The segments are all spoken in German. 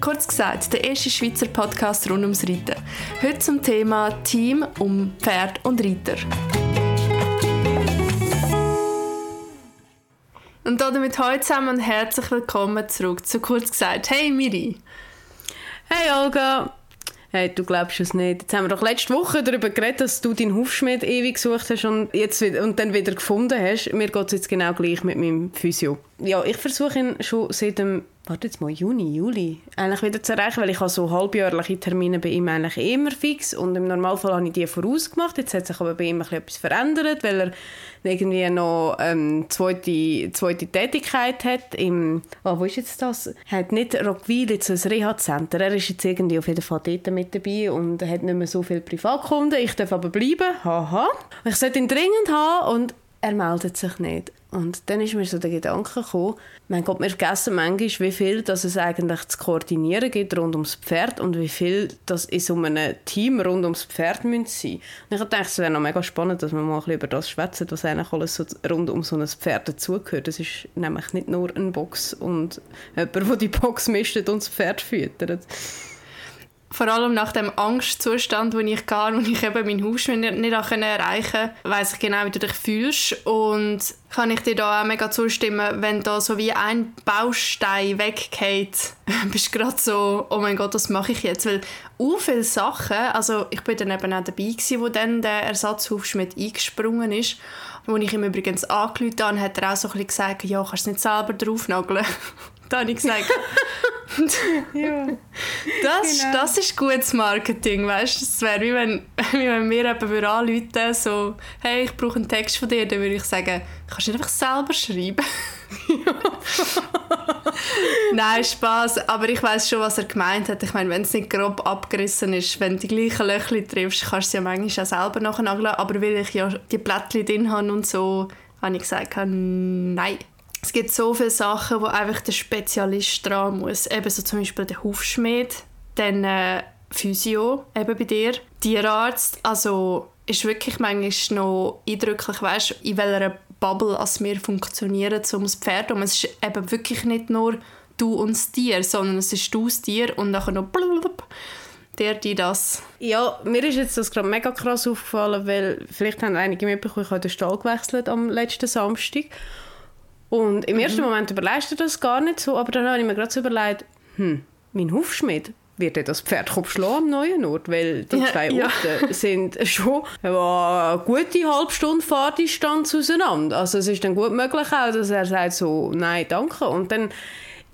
Kurz gesagt, der erste Schweizer Podcast rund ums Reiten. Heute zum Thema Team um Pferd und Reiter. Und damit heute zusammen und herzlich willkommen zurück zu Kurz gesagt. Hey Miri! Hey Olga! Hey, du glaubst es nicht. Jetzt haben wir doch letzte Woche darüber geredet, dass du deinen Hufschmied ewig gesucht hast und, jetzt, und dann wieder gefunden hast. Mir geht es jetzt genau gleich mit meinem Physio. Ja, ich versuche ihn schon seit dem warte jetzt mal, Juni, Juli, eigentlich wieder zu erreichen, weil ich habe so halbjährliche Termine bei ihm eigentlich immer fix und im Normalfall habe ich die vorausgemacht. Jetzt hat sich aber bei ihm etwas verändert, weil er irgendwie noch ähm, zweite, zweite Tätigkeit hat im, oh, wo ist jetzt das? Er hat nicht Rockville, jetzt ein Reha-Center. Er ist jetzt irgendwie auf jeden Fall dort mit dabei und hat nicht mehr so viele Privatkunden. Ich darf aber bleiben, haha. Ich sollte ihn dringend haben und er meldet sich nicht. Und dann ist mir so der Gedanke gekommen, mein Gott, wir vergessen manchmal, wie viel dass es eigentlich zu koordinieren gibt rund ums Pferd und wie viel das in so einem Team rund ums Pferd sein müssen. Und ich dachte, es wäre noch mega spannend, dass wir mal ein bisschen über das schwätzen, was eigentlich alles so rund um so ein Pferd dazugehört. Das ist nämlich nicht nur eine Box und jemand, der die Box mischt und das Pferd füttert vor allem nach dem Angstzustand, wo ich gar, wo ich eben meinen Haus nicht, nicht erreichen konnte, weiss ich genau, wie du dich fühlst und kann ich dir da auch mega zustimmen, wenn da so wie ein Baustein weggeht, bist du gerade so, oh mein Gott, was mache ich jetzt? Weil so viele Sachen, also ich bin dann eben auch dabei gewesen, wo dann der Ersatzhufschmied eingesprungen ist, wo ich ihm übrigens angerufen habe, hat er auch so ein bisschen gesagt, ja, kannst du nicht selber draufnageln? da habe ich gesagt, ja. Das, genau. das ist gutes Marketing, weißt du? Das wäre wie wenn, wie wenn mir jemand anrufen so «Hey, ich brauche einen Text von dir», dann würde ich sagen «Kannst du einfach selber schreiben?» Nein, Spaß. Aber ich weiß schon, was er gemeint hat. Ich meine, wenn es nicht grob abgerissen ist, wenn du die gleichen Löcher triffst, kannst du es ja manchmal auch selber nachnageln. Aber weil ich ja die Blättchen drin habe und so, habe ich gesagt, nein, es gibt so viele Sachen, wo einfach der Spezialist dran muss. Eben so zum Beispiel der Hufschmied, dann äh, Physio, eben bei dir, Tierarzt. Also ist wirklich manchmal noch eindrücklich, weißt, in welcher Bubble als wir funktionieren, um das Pferd. Und es ist eben wirklich nicht nur du und das Tier, sondern es ist du, das Tier und nachher noch blub, der, die, das. Ja, mir ist jetzt das gerade mega krass aufgefallen, weil vielleicht haben einige mitbekommen, ich habe den Stall gewechselt am letzten Samstag. Und im mhm. ersten Moment überlegst du das gar nicht so, aber dann habe ich mir gerade so überlegt, hm, mein Hufschmied, wird das Pferd schlagen am neuen Ort? Weil die zwei ja. Orte sind schon eine gute halbe Stunde Fahrdistanz auseinander. Also es ist dann gut möglich auch, dass er sagt so, nein, danke. Und dann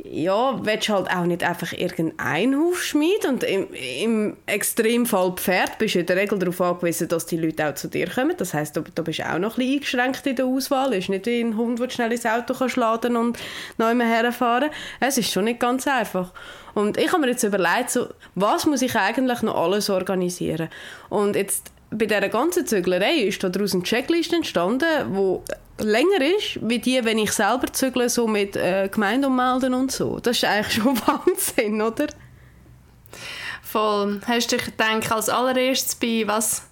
ja, willst halt auch nicht einfach irgendein Hufschmied und im, im Extremfall Pferd bist du in der Regel darauf angewiesen, dass die Leute auch zu dir kommen. Das heißt, da, da bist du auch noch ein bisschen eingeschränkt in der Auswahl. Es ist nicht wie ein Hund, der schnell ins Auto kann laden und neu herfahren Es ist schon nicht ganz einfach. Und ich habe mir jetzt überlegt, so, was muss ich eigentlich noch alles organisieren? Und jetzt bei dieser ganzen Züglerei ist daraus eine Checkliste entstanden, wo länger ist, wie die, wenn ich selber zügle, so mit äh, Gemeinde ummelden und so. Das ist eigentlich schon Wahnsinn, oder? Voll. Hast du dich gedacht, als allererstes bei was?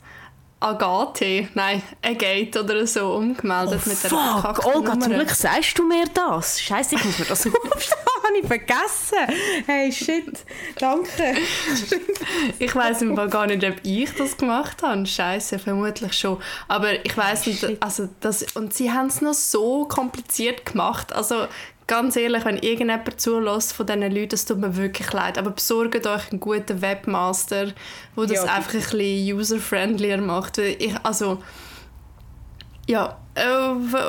Agathe, nein, Agate oder so umgemeldet oh, mit der fuck, Olga, zum Glück sagst du mir das. Scheiße, ich muss mir das aufschreiben. Habe ich vergessen. Hey, shit, danke. ich weiß gar nicht, ob ich das gemacht habe. Scheiße, vermutlich schon. Aber ich weiß nicht, also das, und sie haben es noch so kompliziert gemacht. Also ganz ehrlich, wenn irgendjemand zulässt von diesen Leuten, das tut mir wirklich leid. Aber besorgt euch einen guten Webmaster, der das ja. einfach ein bisschen user-friendlier macht. Ich, also, ja,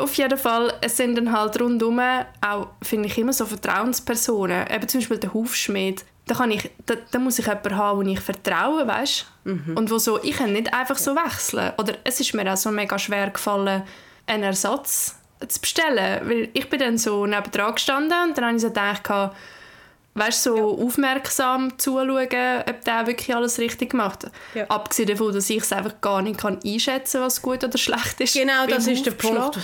auf jeden Fall, es sind dann halt rundum auch, finde ich, immer so Vertrauenspersonen. Eben zum Beispiel der Hufschmied. Da, kann ich, da, da muss ich jemanden haben, wo ich vertraue, weißt? Mhm. Und wo so, ich kann nicht einfach so wechseln. Oder es ist mir auch so mega schwer gefallen, einen Ersatz zu bestellen. Weil ich bin dann so neben dran gestanden und dann habe ich so gedacht, weißt, so ja. aufmerksam zuschauen, ob der wirklich alles richtig macht. Ja. Abgesehen davon, dass ich es einfach gar nicht kann einschätzen kann, was gut oder schlecht ist. Genau, das ist der Punkt.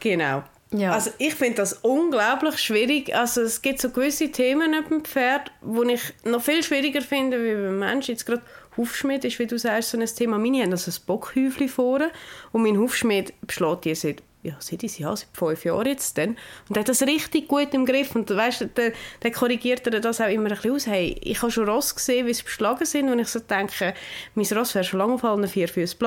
Genau. Ja. Also ich finde das unglaublich schwierig. Also es gibt so gewisse Themen mit dem Pferd, die ich noch viel schwieriger finde, wie beim Menschen. Jetzt gerade Hufschmied ist, wie du sagst, so ein Thema. Meine haben also ein Bockhäufchen vorne und mein Hufschmied beschlägt die seit ja, seit ich ja, seit fünf Jahren jetzt dann. Und er hat das richtig gut im Griff. Und weißt, dann, dann korrigiert er das auch immer ein bisschen aus. Hey, ich habe schon Ross gesehen, wie sie beschlagen sind, und ich so denke, mein Ross wäre schon lange auf allen vier Füßen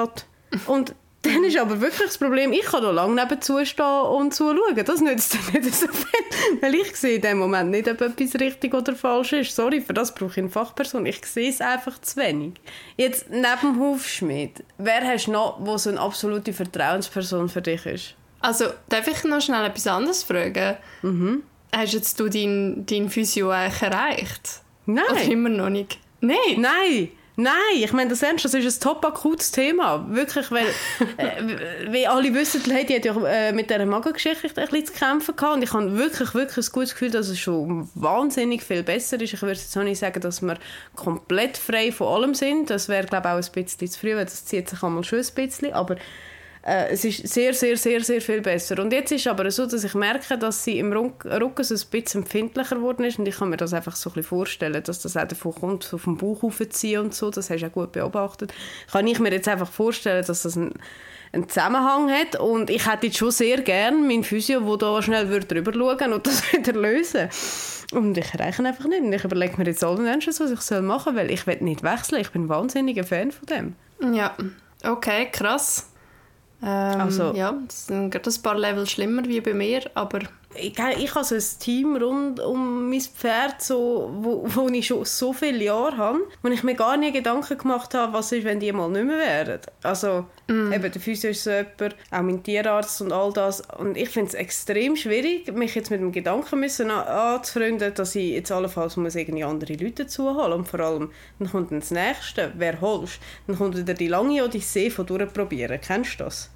Und dann ist aber wirklich das Problem, ich kann noch lange nebenzu stehen und zuschauen. Das nützt dann nicht so viel, weil ich sehe in dem Moment nicht, ob etwas richtig oder falsch ist. Sorry, für das brauche ich eine Fachperson. Ich sehe es einfach zu wenig. Jetzt, neben Hufschmied, wer hast du noch, wo so eine absolute Vertrauensperson für dich ist? Also, darf ich noch schnell etwas anderes fragen? Mhm. Hast jetzt du dein, dein Physio eigentlich erreicht? Nein. Oder immer noch nicht? Nein. Nein. Nein, ich meine das ernst, das ist ein top akutes Thema. Wirklich, weil, äh, wie alle wissen, die Lady hat ja äh, mit dieser Magengeschichte ein bisschen zu kämpfen gehabt und ich habe wirklich, wirklich ein gutes Gefühl, dass es schon wahnsinnig viel besser ist. Ich würde jetzt auch nicht sagen, dass wir komplett frei von allem sind. Das wäre, glaube ich, auch ein bisschen zu früh, weil das zieht sich einmal schon ein bisschen, aber äh, es ist sehr, sehr, sehr, sehr viel besser. Und jetzt ist aber so, dass ich merke, dass sie im Rücken so ein bisschen empfindlicher geworden ist und ich kann mir das einfach so ein bisschen vorstellen, dass das auch davon kommt, so vom Bauch aufziehen und so, das hast du auch gut beobachtet. Kann ich mir jetzt einfach vorstellen, dass das ein einen Zusammenhang hat und ich hätte jetzt schon sehr gerne meinen Physio, der da schnell drüber schauen und das wieder lösen und ich erreiche einfach nicht. Und ich überlege mir jetzt allen Menschen, was ich machen soll, weil ich will nicht wechseln. Ich bin ein wahnsinniger Fan von dem. Ja, okay, krass. Ähm, also, ja, das sind gerade ein paar Level schlimmer wie bei mir, aber... Ich, ich habe so ein Team rund um mein Pferd, so, wo, wo ich schon so viele Jahre habe, wo ich mir gar nie Gedanken gemacht habe, was ist, wenn die mal nicht mehr wären. Also mm. eben der Physio ist so jemand, auch mein Tierarzt und all das. Und ich finde es extrem schwierig, mich jetzt mit dem Gedanken müssen anzufreunden, dass ich jetzt allenfalls muss irgendwie andere Leute zuholen Und vor allem, dann kommt dann das Nächste, wer holst? Dann kommt wieder die lange Odyssee von durchprobieren. Kennst du das?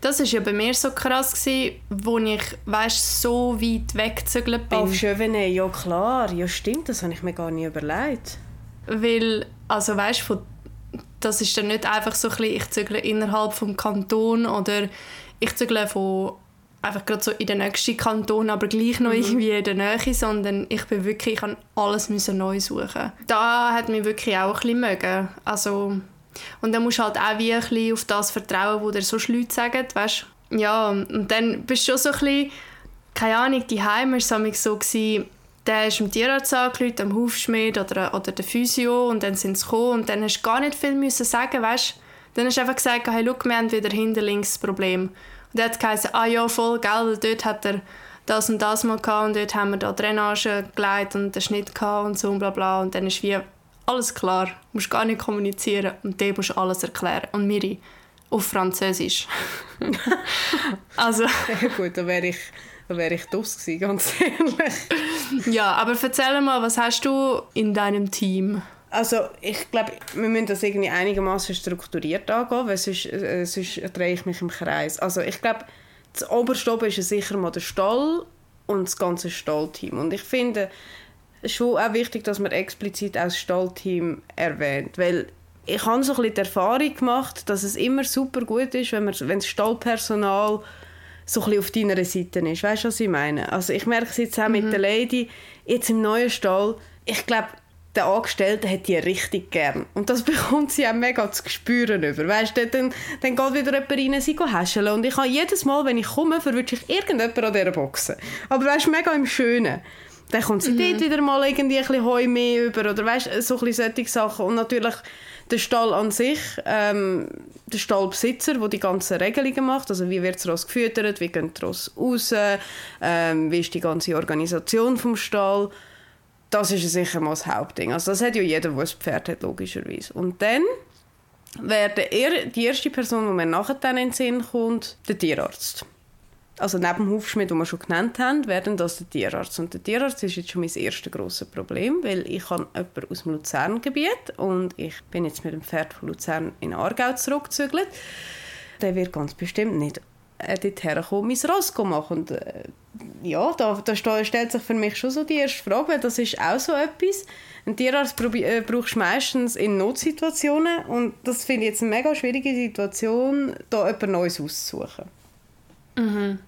Das war ja bei mir so krass, gewesen, wo ich weißt, so weit weggezügelt bin. Auf Chevenet, ja klar. Ja stimmt, das habe ich mir gar nicht überlegt. Weil, also weißt, von, das ist dann nicht einfach so ein bisschen, ich zügle innerhalb vom Kanton oder ich zügle von einfach gerade so in den nächsten Kanton, aber gleich noch mhm. irgendwie in der Nähe, sondern ich bin wirklich, ich alles müssen neu suchen. Da hat mich wirklich auch ein bisschen mögen. Also und dann musst du halt auch wie ein bisschen auf das vertrauen, was dir so Leute sagen, weißt? Ja, und dann bist du schon so ein bisschen, keine Ahnung, die Heim war es so, gewesen, der ist im Tierarzt angerufen, am Hufschmied oder, oder der Physio und dann sind sie gekommen und dann hast du gar nicht viel müssen sagen, weißt? Dann hast du einfach gesagt, hey, schau, wir haben wieder hinter links das Problem. Und er hat gesagt, ah ja, voll, gell, dort hat er das und das mal gehabt und dort haben wir da Drainage gelegt und den Schnitt gehabt und so und bla bla und dann ist wie alles klar, du musst gar nicht kommunizieren und dir musst alles erklären. Und Miri, auf Französisch. also... Ja, gut, da wäre ich, wär ich das gewesen, ganz ehrlich. ja, aber erzähl mal, was hast du in deinem Team? Also ich glaube, wir müssen das irgendwie einigermaßen strukturiert angehen, weil sonst, äh, sonst drehe ich mich im Kreis. Also ich glaube, das oberste oben ist sicher mal der Stall und das ganze Stallteam. Und ich finde, schon auch wichtig, dass man explizit auch das Stallteam erwähnt, weil ich habe so ein bisschen die Erfahrung gemacht, dass es immer super gut ist, wenn, man, wenn das Stallpersonal so ein auf deiner Seite ist. Weißt du, was ich meine? Also ich merke es jetzt auch mhm. mit der Lady, jetzt im neuen Stall, ich glaube, der Angestellte hat die richtig gern. Und das bekommt sie auch mega zu spüren über. Weißt du, dann, dann geht wieder jemand rein, sie häscheln. Und ich habe jedes Mal, wenn ich komme, verwünsche ich irgendjemanden an dieser Boxen. Aber weißt du, mega im Schönen. Dann kommt sie mhm. dort wieder mal irgendwie ein bisschen Heu mehr über oder weißt, so ein bisschen solche Sachen. Und natürlich der Stall an sich, ähm, der Stallbesitzer, der die ganzen Regelungen macht, also wie wird das Ross gefüttert, wie geht das Ross raus, ähm, wie ist die ganze Organisation vom Stall, das ist sicher mal das Hauptding. Also das hat ja jeder, der ein Pferd hat, logischerweise. Und dann wäre die erste Person, die mir nachher in den Sinn kommt, der Tierarzt also neben dem Hufschmied, den wir schon genannt haben, werden das der Tierarzt. Und der Tierarzt ist jetzt schon mein erstes grosses Problem, weil ich habe jemanden aus dem Luzerngebiet und ich bin jetzt mit dem Pferd von Luzern in Aargau zurückgezügelt. Der wird ganz bestimmt nicht äh, dorthin kommen, mein Ross machen. Und äh, ja, da, da stellt sich für mich schon so die erste Frage, weil das ist auch so etwas. Ein Tierarzt äh, brauchst du meistens in Notsituationen und das finde ich jetzt eine mega schwierige Situation, da jemand Neues auszusuchen. Mhm.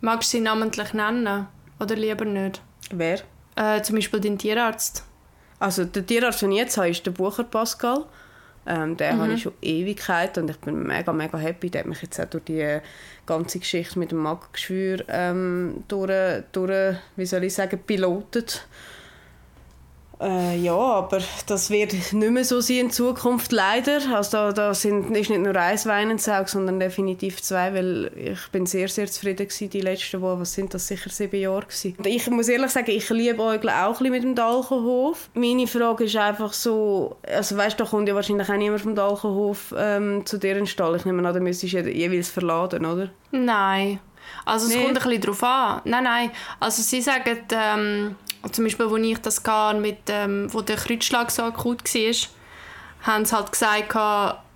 Magst du sie namentlich nennen? Oder lieber nicht? Wer? Äh, zum Beispiel dein Tierarzt. Also der Tierarzt, den ich jetzt habe, ist der Bucher Pascal. Ähm, den habe ich schon Ewigkeit und ich bin mega, mega happy. Der hat mich jetzt auch durch die ganze Geschichte mit dem Magengeschwür ähm, durch, durch, wie soll ich sagen, pilotet. Äh, ja, aber das wird nicht mehr so sein in Zukunft, leider. Also da, da sind, ist nicht nur ein Weinensauge, sondern definitiv zwei, weil ich bin sehr, sehr zufrieden gewesen, die letzten Wochen. Was sind das? Sicher sieben Jahre gewesen. Und ich muss ehrlich sagen, ich liebe Eugle auch ein mit dem Dalchenhof. Meine Frage ist einfach so, also weißt du, da kommt ja wahrscheinlich auch niemand vom Dalchenhof ähm, zu dir in den Stall. Ich nehme an, da müsstest du jeweils verladen, oder? Nein. Also es Nee. kommt ein bisschen darauf an. Nein, nein. Also sie sagen, ähm, zum Beispiel, als ich das gehe, mit, ähm, wo der Kreuzschlag so akut war, haben sie halt gesagt,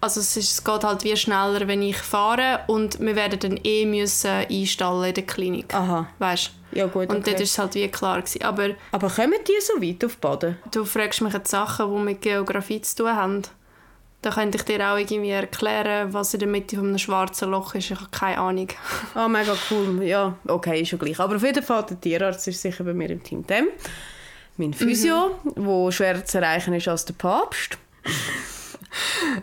also es, ist, es geht halt wie schneller, wenn ich fahre und wir werden dann eh müssen einstallen in der Klinik. Aha. Weißt Ja gut, Und okay. dort ist es halt wie klar gewesen. Aber Aber kommen die so weit auf Baden? du fragst mich jetzt Sachen, die mit Geografie zu tun haben. Da könnte ich dir auch irgendwie erklären, was in der Mitte von einem schwarzen Loch ist. Ich habe keine Ahnung. Ah, mega cool. Ja, okay, ist schon gleich. Aber auf jeden Fall, der Tierarzt ist sicher bei mir im Team. Dem, mein Physio, der schwerer zu erreichen ist als der Papst.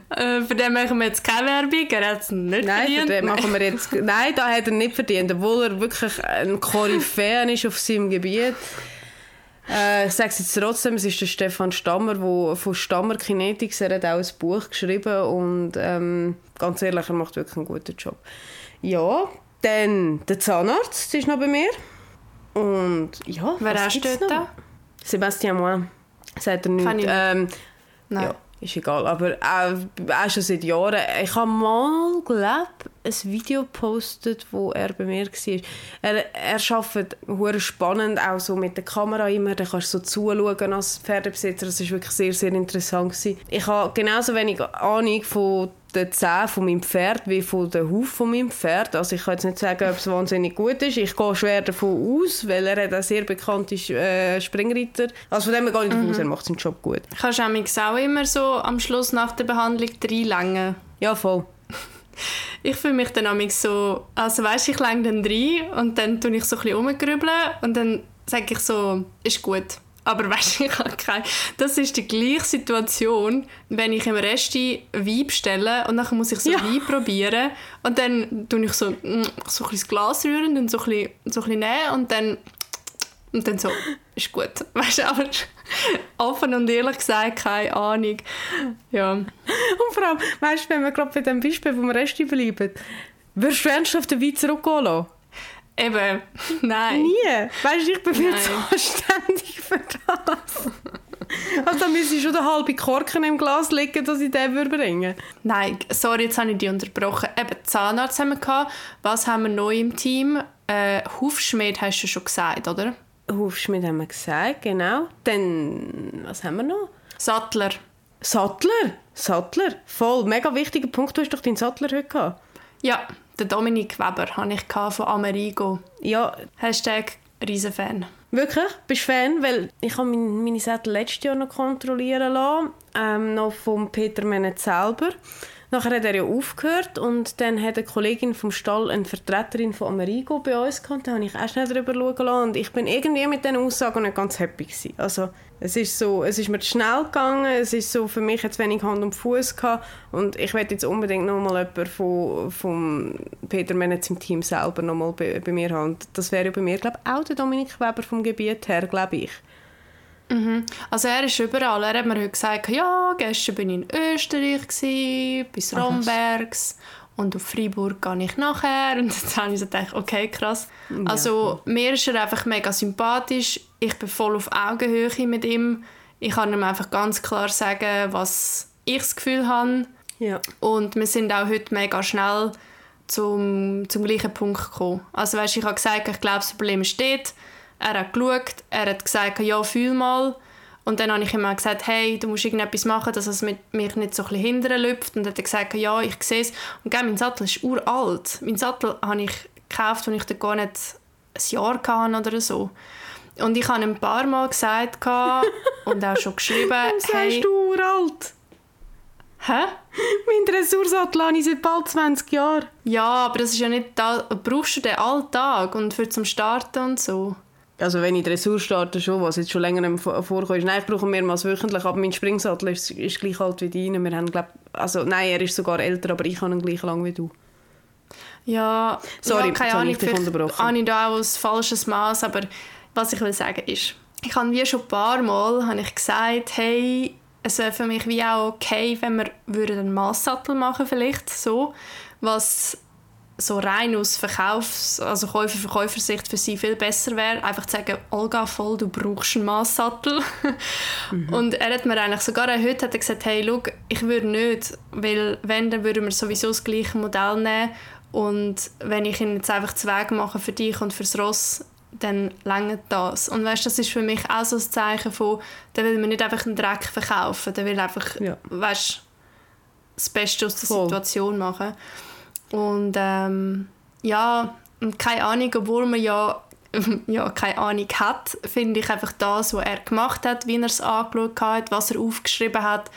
Äh, für den machen wir jetzt keine Werbung, er hat es nicht Nein, für verdient. den machen wir jetzt... Nein, da hat er nicht verdient, obwohl er wirklich ein Koryphäen ist auf seinem Gebiet. Äh, ich sage es jetzt trotzdem, es ist der Stefan Stammer, der von Stammer Kinetics, er hat auch ein Buch geschrieben und ähm, ganz ehrlich, er macht wirklich einen guten Job. Ja, dann der Zahnarzt ist noch bei mir. Und ja, Wer was hast du gibt's dort? noch? Sebastian Moin. Sagt er nicht. Kann ich. Ähm, Nein. ja, ist egal. Aber auch, auch schon seit Jahren. Ich habe mal, glaube ein Video gepostet, wo er bei mir war. Er, er arbeitet hure spannend, auch so mit der Kamera immer. Da kannst du so zuschauen als Pferdebesitzer. Das war wirklich sehr, sehr interessant. Gewesen. Ich habe genauso wenig Ahnung von den Zähnen von meinem Pferd wie von den Huf von meinem Pferd. Also ich kann jetzt nicht sagen, ob es wahnsinnig gut ist. Ich gehe schwer davon aus, weil er hat einen sehr bekannte äh, Springreiter. Also von dem gehe ich davon aus, er macht seinen Job gut. Kannst du auch immer so am Schluss nach der Behandlung reinlängen? Ja, voll. Ich fühle mich dann amigs so, also weißt, ich länge dann rein und dann tue ich so ein bisschen rumgrübeln und dann sage ich so, ist gut. Aber weißt du, ich habe keine... Das ist die gleiche Situation, wenn ich im Resti Wein bestelle und dann muss ich so Ja. Wein probieren und dann tue ich so, mm, so ein bisschen Glas rühren, dann so ein bisschen, so ein bisschen nehmen und dann und dann so, ist gut. Weißt du, aber offen und ehrlich gesagt, keine Ahnung. Ja. Und vor allem, weißt du, wenn wir gerade bei dem Beispiel vom Rest bleiben, würdest du ernsthaft den Wein zurückgehen lassen? Eben, nein. Nie. Weißt du, ich bin viel zu anständig für das. Also da müsste schon der halbe Korken im Glas liegen, dass ich den würde bringen Nein, sorry, jetzt habe ich dich unterbrochen. Eben, Zahnarzt haben wir gehabt. Was haben wir neu im Team? Äh, Hufschmied hast du schon gesagt, oder? Hufschmied haben wir gesagt, genau. Dann, was haben wir noch? Sattler. Sattler. Sattler. Voll, mega wichtiger Punkt. Du hast doch deinen Sattler heute gehabt. Ja, der Dominik Weber habe ich von Amerigo. Ja, Hashtag Riesenfan. Wirklich? Bist du Fan? Weil ich habe meine, meine Sättel letztes Jahr noch kontrollieren lassen. Ähm, noch vom Peter Menet selber. Nachher hat er ja aufgehört und dann hat eine Kollegin vom Stall eine Vertreterin von Amerigo bei uns gehabt. Da habe ich auch schnell drüber schauen lassen und ich bin irgendwie mit diesen Aussagen nicht ganz happy gewesen. Also es ist so, es ist mir zu schnell gegangen, es ist so für mich jetzt wenig Hand und Fuß gehabt und ich werde jetzt unbedingt noch mal jemanden von, vom Peter Menetz im Team selber noch mal bei, bei mir haben. Das wäre ja bei mir, glaube ich, auch der Dominik Weber vom Gebiet her, glaube ich. Also er ist überall. Er hat mir heute gesagt, ja, gestern bin ich in Österreich, gewesen, bis Rombergs und auf Freiburg gehe ich nachher. Und dann habe ich so gedacht, okay, krass. Also mir ist er einfach mega sympathisch. Ich bin voll auf Augenhöhe mit ihm. Ich kann ihm einfach ganz klar sagen, was ich das Gefühl habe. Ja. Und wir sind auch heute mega schnell zum, zum gleichen Punkt gekommen. Also weißt, ich habe gesagt, ich glaube, das Problem steht. Er hat geschaut, er hat gesagt, ja, fühl mal. Und dann habe ich ihm gesagt, hey, du musst irgendetwas machen, dass es mit mich nicht so ein bisschen hindern läuft. Und dann hat er gesagt, ja, ich sehe es. Und gell, mein Sattel ist uralt. Mein Sattel habe ich gekauft, als ich da gar nicht ein Jahr hatte oder so. Und ich habe ihm ein paar Mal gesagt und auch schon geschrieben, Warum sagst hey, du uralt? hä? Mein Dressursattel habe ich seit bald 20 Jahren. Ja, aber das ist ja nicht da. Brauchst du den Alltag und für zum Starten und so? Also wenn ich Dressur starte, schon, was jetzt schon länger vorkommt. Nein, ich brauche mehrmals wöchentlich, aber mein Springsattel ist, ist gleich alt wie deine. Wir haben, glaub, also, nein, er ist sogar älter, aber ich habe ihn gleich lang wie du. Ja, Sorry, ja, keine Ahnung, vielleicht habe ich da auch ein falsches Maß, aber was ich will sagen ist, ich habe wie schon ein paar Mal habe ich gesagt, hey, es wäre für mich wie auch okay, wenn wir einen Masssattel machen vielleicht so, was so rein aus Verkaufs-, also Käufer-Verkäufersicht für sie viel besser wäre, einfach zu sagen, Olga, voll, du brauchst einen Masssattel. mhm. Und er hat mir eigentlich sogar heute hat er gesagt, hey, schau, ich würde nicht, weil wenn, dann würden wir sowieso das gleiche Modell nehmen und wenn ich ihn jetzt einfach zu Weg mache für dich und fürs Ross, dann längert das. Und weißt, das ist für mich auch so ein Zeichen von, der will mir nicht einfach einen Dreck verkaufen, der will einfach, ja. weißt, das Beste aus der Voll. Situation machen. Und ähm, ja, keine Ahnung, obwohl man ja, ja keine Ahnung hat, finde ich einfach das, was er gemacht hat, wie er es angeschaut hat, was er aufgeschrieben hat.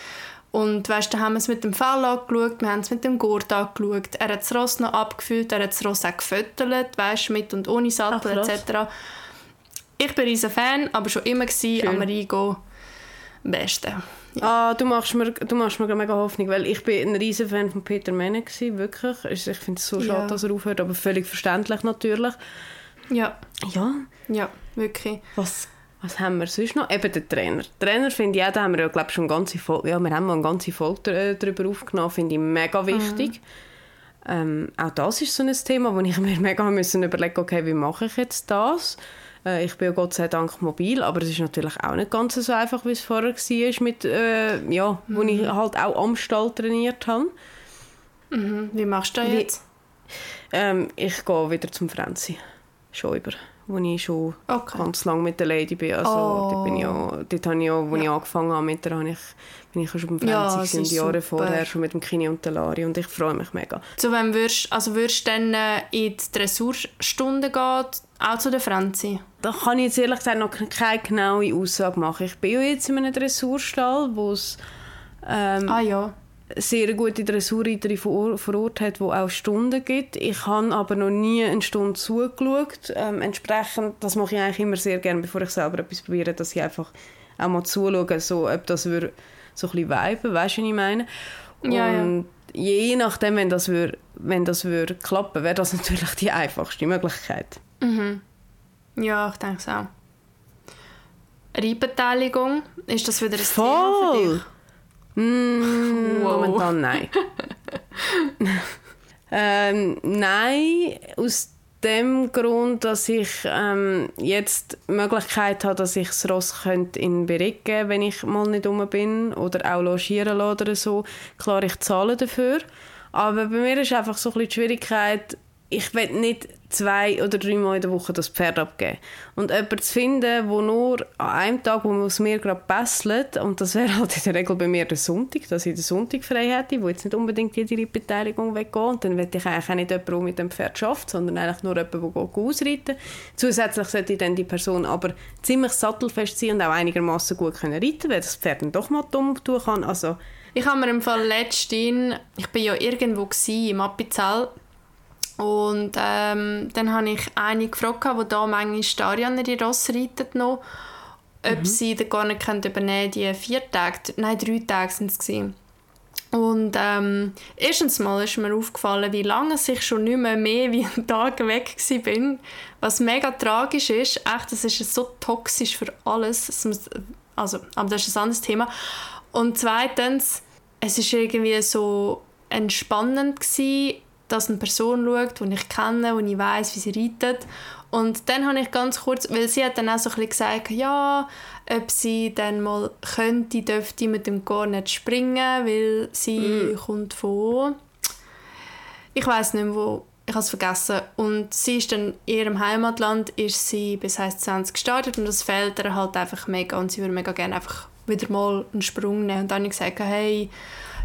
Und weißt, da haben wir es mit dem Fell angeschaut, wir haben es mit dem Gurt angeschaut. Er hat das Ross noch abgefüllt, er hat das Ross auch gefüttert, weißt, mit und ohne Sattel Ach, etc. Ich bin ein Fan, aber schon immer gewesen, am besten. Ja. Ah, du machst mir, du machst mir mega Hoffnung, weil ich bin ein riesen Fan von Peter Menne gewesen, wirklich. Ich finde es so schade, ja. dass er aufhört, aber völlig verständlich natürlich. Ja. Ja? Ja, wirklich. Was, was haben wir sonst noch? Eben den Trainer. Den Trainer finde ich auch, da haben wir ja, glaube schon eine ganze Folge, ja, wir haben mal eine ganze Folge äh, darüber aufgenommen, finde ich mega wichtig. Mhm. Ähm, auch das ist so ein Thema, wo ich mir mega müssen überlegen okay, wie mache ich jetzt das? Äh, ich bin ja Gott sei Dank mobil, aber es ist natürlich auch nicht ganz so einfach, wie es vorher war, mit, äh, ja, mhm. wo ich mhm. halt auch am Stall trainiert habe. Mhm. Wie machst du das jetzt? Ähm, ich gehe wieder zum Franzi. Schon über wo ich schon okay. ganz lange mit der Lady bin. Also, oh. dort, bin ich auch, dort habe ich ja, wo ja. ich angefangen habe mit der, habe ich, bin ich schon beim Fernsehen ja, Jahre vorher schon mit dem Kini und der Lari und ich freue mich mega. So, wenn würdest, also würdest du dann äh, in die Dressurstunde gehen, auch zu der Franzi? Da kann ich jetzt ehrlich gesagt noch keine genaue Aussage machen. Ich bin ja jetzt in einem Dressurstall, wo es ähm, ah, ja sehr gute Dressurreiterin vor, vor Ort hat, die auch Stunden gibt. Ich habe aber noch nie eine Stunde zugeschaut. Ähm, entsprechend, das mache ich eigentlich immer sehr gerne, bevor ich selber etwas probiere, dass ich einfach auch mal zuschaue, so, ob das wir so ein bisschen viben, weißt du, was ich meine? Und ja, ja. je nachdem, wenn das, wür, wenn das wür klappen wäre das natürlich die einfachste Möglichkeit. Mhm. Ja, ich denke es auch. Reitbeteiligung, ist das wieder ein Voll. Thema für dich? Mm, wow. Momentan nein. ähm, nein, aus dem Grund, dass ich ähm, jetzt die Möglichkeit habe, dass ich das Ross könnte in Bericht geben wenn ich mal nicht rum bin oder auch logieren lasse oder so. Klar, ich zahle dafür. Aber bei mir ist einfach so ein bisschen die Schwierigkeit, ich will nicht zwei oder drei Mal in der Woche das Pferd abgeben. Und jemanden zu finden, der nur an einem Tag, wo aus mir gerade besselt, und das wäre halt in der Regel bei mir der Sonntag, dass ich den Sonntag frei hätte, wo jetzt nicht unbedingt jede Beteiligung weggeht. Und dann will ich eigentlich auch nicht jemanden, der mit dem Pferd schafft, sondern eigentlich nur jemanden, der ausreiten Zusätzlich sollte dann die Person aber ziemlich sattelfest sein und auch einigermaßen gut können reiten, weil das Pferd dann doch mal dumm tun kann. Also, ich habe mir im Fall letztens, ich bin ja irgendwo im Appenzell, und ähm, dann habe ich eine gefragt, die da manchmal Starianer die Ross reitet noch, ob mhm. sie den gar nicht können übernehmen die vier Tage, nein, drei Tage sind es gewesen. Und ähm, erstens mal ist mir aufgefallen, wie lange ich schon nicht mehr mehr wie einen Tag weg bin. Was mega tragisch ist. Echt, das ist so toxisch für alles. Also, aber das ist ein anderes Thema. Und zweitens, es ist irgendwie so entspannend gewesen, dass eine Person schaut, die ich kenne, die ich weiß, wie sie reitet. Und dann habe ich ganz kurz, weil sie hat dann auch so ein bisschen gesagt, ja, ob sie dann mal könnte, dürfte mit dem gar nicht springen, weil sie mm. kommt von, ich weiß nicht mehr wo, ich habe es vergessen. Und sie ist dann in ihrem Heimatland, ist sie bis heißt 20 gestartet und das fehlt ihr halt einfach mega und sie würde mega gerne einfach wieder mal einen Sprung nehmen. Und dann habe ich gesagt, hey,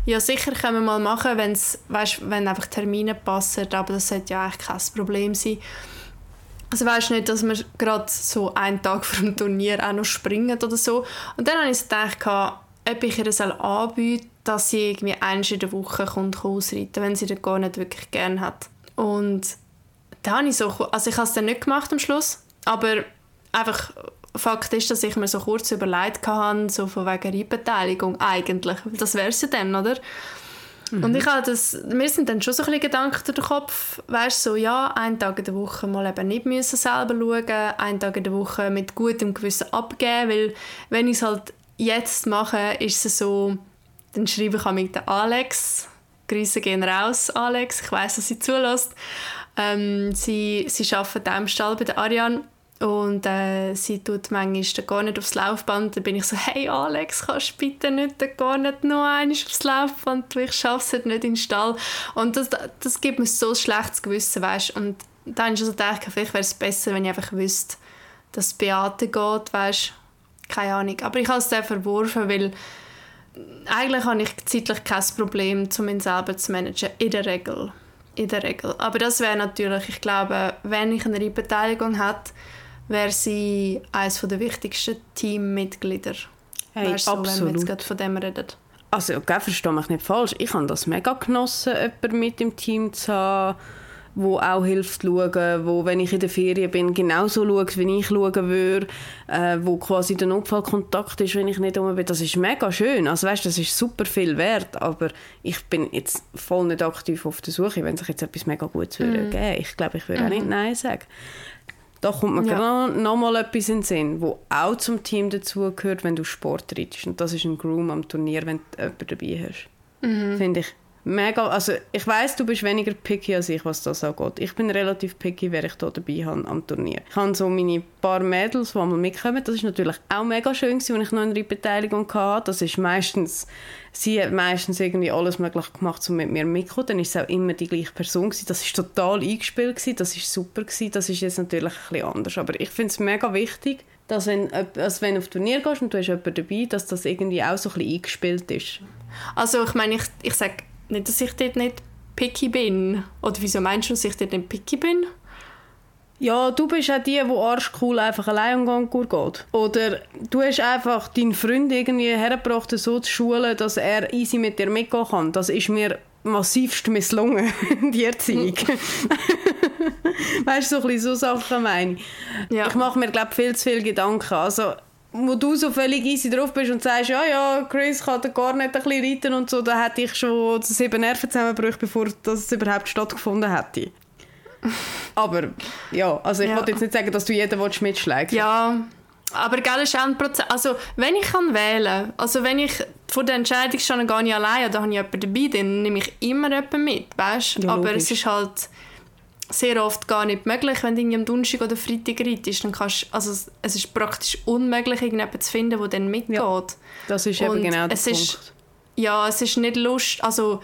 ja, sicher können wir mal machen, wenn's, weißt, wenn einfach Termine passen, aber das sollte ja eigentlich kein Problem sein. Also weißt nicht, dass wir gerade so einen Tag vor dem Turnier auch noch springen oder so. Und dann habe ich gedacht, ob ich ihr anbieten soll, dass sie irgendwie einmal in der Woche kommt ausreiten wenn sie das gar nicht wirklich gerne hat. Und da habe ich so, also ich habe es dann nicht gemacht am Schluss, aber einfach Fakt ist, dass ich mir so kurz überlegt habe, so von wegen Reitbeteiligung eigentlich. Das wäre es ja dann, oder? Mhm. Und ich habe das, mir sind dann schon so ein bisschen Gedanken durch den Kopf, weißt so, ja, einen Tag in der Woche mal eben nicht müssen selber schauen, einen Tag in der Woche mit gutem Gewissen abgeben, weil wenn ich es halt jetzt mache, ist es so, dann schreibe ich mit den Alex, Grüße gehen raus, Alex, ich weiß, dass sie zulässt. Ähm, sie, sie arbeitet am Stall bei der Ariane und äh, sie tut manchmal gar nicht aufs Laufband. Dann bin ich so, hey Alex, kannst du bitte nicht gar nicht noch einmal aufs Laufband, ich schaffe es nicht in den Stall. Und das, das gibt mir so ein schlechtes Gewissen, weißt Und dann habe ich so gedacht, vielleicht wäre es besser, wenn ich einfach wüsste, dass Beate geht, weißt Keine Ahnung. Aber ich habe es dann verworfen, weil eigentlich habe ich zeitlich kein Problem, um ihn selber zu managen, in der Regel. In der Regel. Aber das wäre natürlich, ich glaube, wenn ich eine Beteiligung hätte, wäre sie eines der wichtigsten Teammitglieder. Hey, weißt, absolut. wenn wir jetzt gerade von dem reden. Also, okay, verstehe mich nicht falsch. Ich habe das mega genossen, jemanden mit im Team zu haben, wo auch hilft zu schauen, wo, wenn ich in der Ferien bin, genauso schaut, wie ich schauen würde, äh, wo quasi der Notfallkontakt ist, wenn ich nicht um bin. Das ist mega schön. Also weißt, das ist super viel wert, aber ich bin jetzt voll nicht aktiv auf der Suche, wenn sich jetzt etwas mega Gutes mm. würde geben. Ich glaube, ich würde mm. auch nicht mhm. Nein sagen. Da kommt mir ja. gerade noch mal etwas in den Sinn, wo auch zum Team dazugehört, wenn du Sport reitest. Und das ist ein Groom am Turnier, wenn du jemanden dabei hast. Mhm. Finde ich mega, also ich weiß, du bist weniger picky als ich, was das angeht. Ich bin relativ picky, wer ich hier dabei habe am Turnier. Ich habe so meine paar Mädels, die einmal mitkommen. Das ist natürlich auch mega schön wenn ich noch eine Beteiligung hatte. Das ist meistens, sie hat meistens irgendwie alles möglich gemacht, um mit mir mitzukommen. Dann ist es auch immer die gleiche Person gewesen. Das ist total eingespielt gewesen. Das ist super gewesen. Das ist jetzt natürlich ein bisschen anders. Aber ich finde es mega wichtig, dass wenn, also wenn du auf Turnier gehst und du hast jemanden dabei, dass das irgendwie auch so ein bisschen eingespielt ist. Also ich meine, ich, ich sage nicht, dass ich dort nicht picky bin. Oder wieso meinst du, dass ich dort nicht picky bin? Ja, du bist auch die, die arschcool einfach allein am Gang geht. Oder du hast einfach deinen Freund irgendwie hergebracht, so zu schulen, dass er easy mit dir mitgehen kann. Das ist mir massivst misslungen, die Erziehung. weißt du, so, so Sachen meine ich. Ja. Ich mache mir, glaube viel zu viel Gedanken. Also, wo du so völlig easy drauf bist und sagst, ja, ja, Chris kann gar nicht ein bisschen reiten und so, da hätte ich schon sieben Nervenzusammenbrüche, bevor das überhaupt stattgefunden hätte. aber ja, also ich ja. wollte jetzt nicht sagen, dass du jeden mitschlägst. Ja, aber gell, ist auch ein Prozess. Also wenn ich kann wählen, also wenn ich vor der Entscheidung schon gar nicht allein oder habe ich jemanden dabei, dann nehme ich immer jemanden mit, weißt? Ja, aber es ist halt sehr oft gar nicht möglich, wenn du am Donnerstag oder Freitag reitest. Dann kannst, also es ist praktisch unmöglich, irgendjemanden zu finden, der dann mitgeht. Ja, das ist eben genau der Punkt. Ist, ja, es ist nicht Lust, also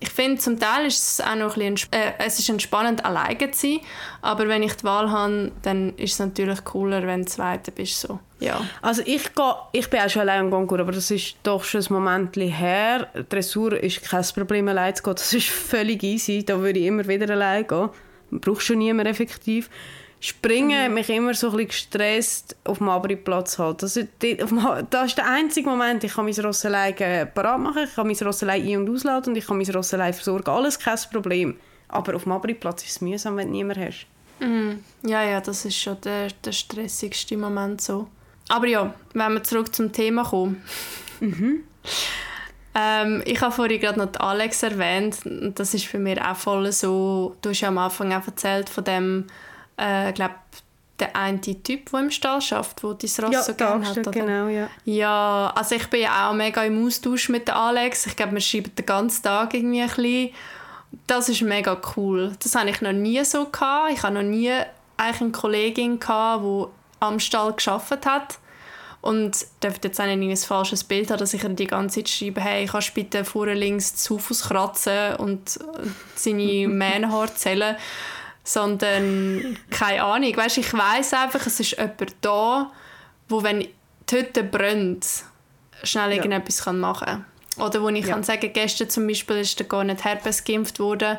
ich finde, zum Teil ist es auch noch ein bisschen, äh, es ist entspannend, alleine zu sein, aber wenn ich die Wahl habe, dann ist es natürlich cooler, wenn du Zweiter bist. So. Ja. Also ich, gehe, ich bin auch schon allein im Konkur, aber das ist doch schon ein Moment her. Dressur ist kein Problem, allein zu gehen. Das ist völlig easy, da würde ich immer wieder allein gehen. Man braucht schon niemanden effektiv. Springen mhm. mich immer so ein bisschen gestresst auf dem Abri-Platz halt. Das, ist, das ist der einzige Moment, ich kann mein Ross alleine parat machen, ich kann mein Ross alleine ein- und ausladen und ich kann mein Ross alleine versorgen. Alles kein Problem. Aber auf dem Abri-Platz ist es mühsam, wenn du niemanden hast. Mhm. Ja, ja, das ist schon der, der stressigste Moment so. Aber ja, wenn wir zurück zum Thema kommen. Mhm. ähm, ich habe vorhin gerade noch Alex erwähnt. Das ist für mich auch voll so, du hast ja am Anfang auch erzählt von dem äh, glaube der eine Typ, der im Stall arbeitet, der dein Ross ja, so gerne hat. Oder? genau, ja. Ja, also ich bin ja auch mega im Austausch mit Alex. Ich glaube, wir schreiben den ganzen Tag irgendwie ein bisschen. Das ist mega cool. Das habe ich noch nie so gehabt. Ich habe noch nie eigentlich eine Kollegin gehabt, die am Stall geschafft hat. Und dürfte jetzt auch nicht ein falsches Bild haben, dass ich die ganze Zeit schreibe, hey, kannst bitte vorne links zu Fuß kratzen und seine Mähnenhaare zählen sondern keine Ahnung. Weißt, ich weiß einfach, es ist jemand da, wo wenn die Hütte brennt, schnell ja. irgendetwas machen kann. Oder wo ich ja. kann sagen, gestern zum Beispiel ist der gar nicht Herpes geimpft worden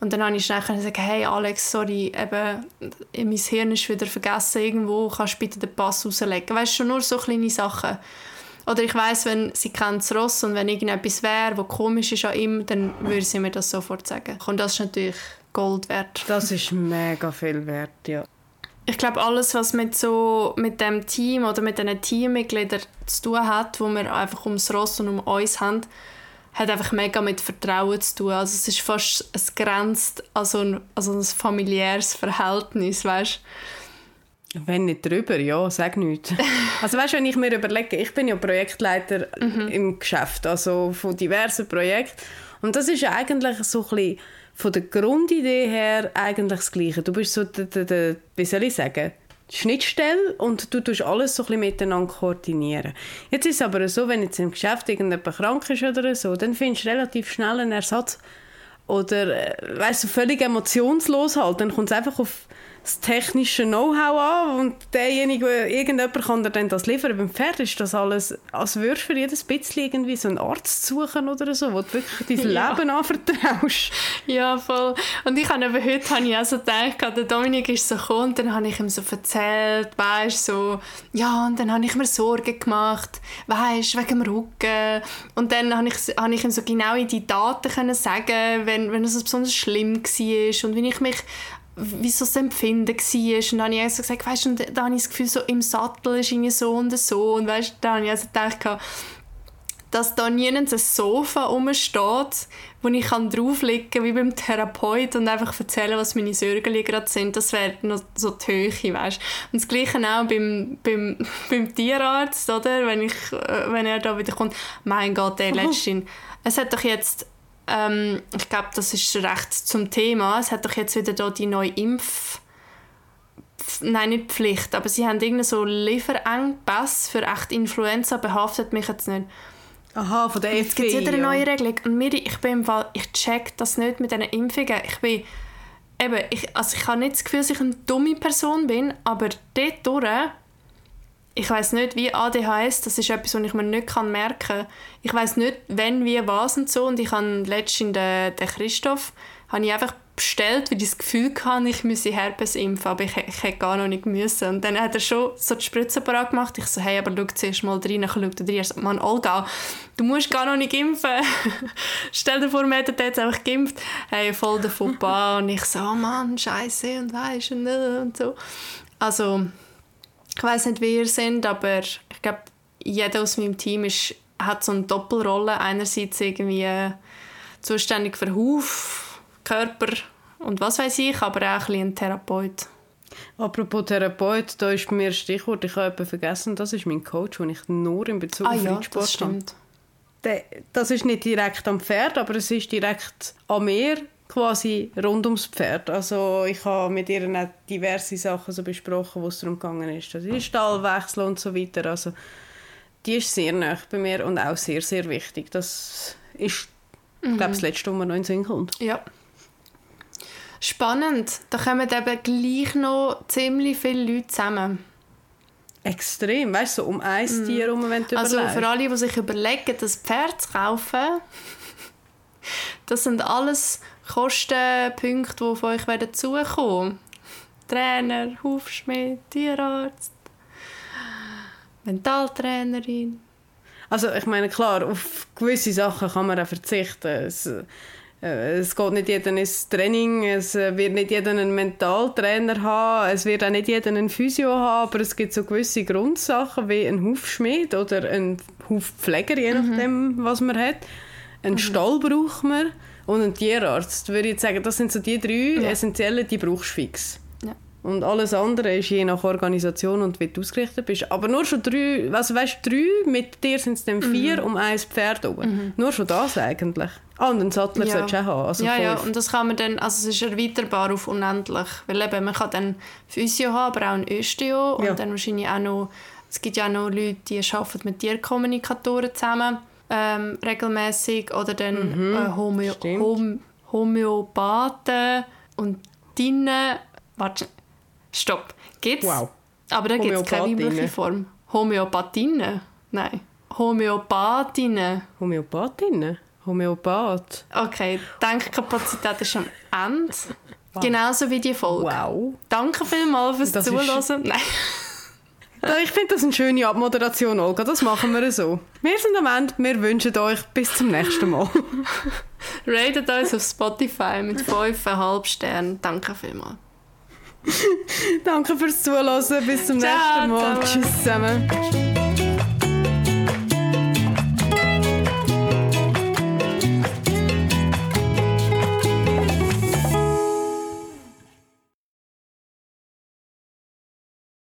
und dann habe ich schnell gesagt, hey Alex, sorry, eben, mein Hirn ist wieder vergessen irgendwo, kannst du bitte den Pass rauslegen? Weißt du, schon nur so kleine Sachen. Oder ich weiß, wenn sie kennt das Ross und wenn irgendetwas wäre, was komisch ist an ihm, dann würde sie mir das sofort sagen. Und das ist natürlich Gold wert. Das ist mega viel wert, ja. ich glaube, alles, was mit so mit dem Team oder mit den Teammitgliedern zu tun hat, wo wir einfach ums Ross und um uns haben, hat einfach mega mit Vertrauen zu tun. Also es ist fast, es grenzt an so ein, also ein familiäres Verhältnis, weißt wenn nicht drüber, ja, sag nichts. Also weißt, wenn ich mir überlege, ich bin ja Projektleiter mhm. im Geschäft, also von diversen Projekten und das ist eigentlich so ein bisschen von der Grundidee her eigentlich das Gleiche. Du bist so, der, der, der, wie soll ich sagen, Schnittstelle und du tust alles so ein bisschen miteinander koordinieren. Jetzt ist es aber so, wenn jetzt im Geschäft irgendjemand krank ist oder so, dann findest du relativ schnell einen Ersatz oder äh, weißt du, völlig emotionslos halt. Dann kommt es einfach auf das technische Know-how an und derjenige, irgendjemand kann dir dann das liefern. Beim Pferd ist das alles, als würdest du für jedes bisschen irgendwie so einen Arzt suchen oder so, wo du wirklich dein ja. Leben anvertraust. Ja, voll. Und ich habe eben heute habe ich auch so gedacht, der Dominik ist so gekommen und dann habe ich ihm so erzählt, weißt so, ja, und dann habe ich mir Sorgen gemacht, weißt wegen dem Rücken. Und dann habe ich, habe ich ihm so genau in die Daten können sagen, wenn, wenn es besonders schlimm war und wie ich mich wie so das Empfinden war. Und dann habe ich also gesagt, weißt du, da habe ich das Gefühl, so im Sattel ist irgendwie so und so. Und weißt, da habe ich also gedacht, dass da nirgends ein Sofa rumsteht, wo ich drauflegen kann, wie beim Therapeut und einfach erzählen, was meine Sorgen gerade sind. Das wäre noch so die Höhe, weißt Und das Gleiche auch beim, beim, beim Tierarzt, oder? Wenn, ich, äh, wenn er da wieder kommt. Mein Gott, der letzte. Es hat doch jetzt ähm, ich glaube, das ist recht zum Thema. Es hat doch jetzt wieder da die neue Impf... Nein, nicht Pflicht, aber sie haben irgendeinen so Lieferengpass für echt Influenza, behaftet mich jetzt nicht. Aha, von der Jetzt gibt es wieder eine neue Regelung. Und Miri, ich bin im Fall, ich check das nicht mit diesen Impfungen. Ich bin, eben, ich, also ich habe nicht das Gefühl, dass ich eine dumme Person bin, aber dort durch ich weiß nicht, wie ADHS, das ist etwas, was ich mir nicht merken kann. Ich weiß nicht, wenn, wie, was und so. Und ich habe letztens den, den Christoph habe ich einfach bestellt, weil ich das Gefühl hatte, ich müsse Herpes impfen, aber ich, ich hätte gar noch nicht müssen. Und dann hat er schon so die Spritze parat gemacht. Ich so, hey, aber schau zuerst mal rein. Ich schaue rein. Er so, Mann, Olga, du musst gar noch nicht impfen. Stell dir vor, wir hätten jetzt einfach geimpft. Hey, voll der Fauxpas. Und ich so, oh Mann, scheiße und weisst und, und so. Also, ich weiß nicht, wie ihr seid, aber ich glaube, jeder aus meinem Team ist, hat so eine Doppelrolle. Einerseits irgendwie zuständig für Huf, Körper und was weiß ich, aber auch ein, ein Therapeut. Apropos Therapeut, da ist mir ein Stichwort, ich habe vergessen, das ist mein Coach, den ich nur in Bezug ah, auf ja, Reitsport das stimmt. habe. Das ist nicht direkt am Pferd, aber es ist direkt an mir quasi rund ums Pferd. Also ich habe mit ihr auch diverse Sachen so besprochen, wo es darum gegangen ist, also die Stallwechsel und so weiter. Also die ist sehr nah bei mir und auch sehr, sehr wichtig. Das ist, mhm. glaube das Letzte, was mir noch in den Sinn kommt. Ja. Spannend. Da kommen eben gleich noch ziemlich viele Leute zusammen. Extrem, weißt du, so um ein mhm. Tier herum, wenn du Also für alle, die sich überlegen, das Pferd zu kaufen, das sind alles Kostenpunkte, die von euch werden zukommen. Trainer, Hufschmied, Tierarzt, Mentaltrainerin. Also ich meine, klar, auf gewisse Sachen kann man auch verzichten. Es, äh, es geht nicht jeder ins Training, es wird nicht jeder einen Mentaltrainer haben, es wird auch nicht jeder einen Physio haben, aber es gibt so gewisse Grundsachen wie ein Hufschmied oder ein Hufpfleger, je mhm. nachdem, mhm. was man hat. Einen mhm. Stall braucht man und ein Tierarzt. Würde ich sagen, das sind so die drei ja. essentiellen, die brauchst du fix. Ja. Und alles andere ist je nach Organisation und wie du ausgerichtet bist. Aber nur schon drei, also weißt drei, mit dir sind es dann vier mhm. um ein Pferd oben. Mhm. Nur schon das eigentlich. Ah, und einen Sattler ja. solltest du auch haben. Also ja, ja, und das kann man dann, also es ist erweiterbar auf unendlich. Weil eben, man kann dann Physio haben, aber auch ein Östeo und dann wahrscheinlich auch noch, es gibt ja auch noch Leute, die arbeiten mit Tierkommunikatoren zusammen ähm, regelmäßig oder dann mhm, äh, Homö Hom Homöopathen und Dinnen. Warte, stopp. Gibt's? Wow. Aber da gibt es keine weibliche Form. Homöopathinnen? Nein. Homöopathinnen. Homöopathinnen? Homöopath. Okay, Denkkapazität ist am Ende. Wow. Genauso wie die Folge. Wow. Danke vielmals fürs das Zuhören. Nein. Ich finde das eine schöne Abmoderation, Olga. Das machen wir so. Wir sind am Ende. Wir wünschen euch bis zum nächsten Mal. Ratet uns auf Spotify mit 5,5 Sternen. Danke vielmals. Danke fürs Zuhören. Bis zum Ciao nächsten Mal. Tschüss zusammen.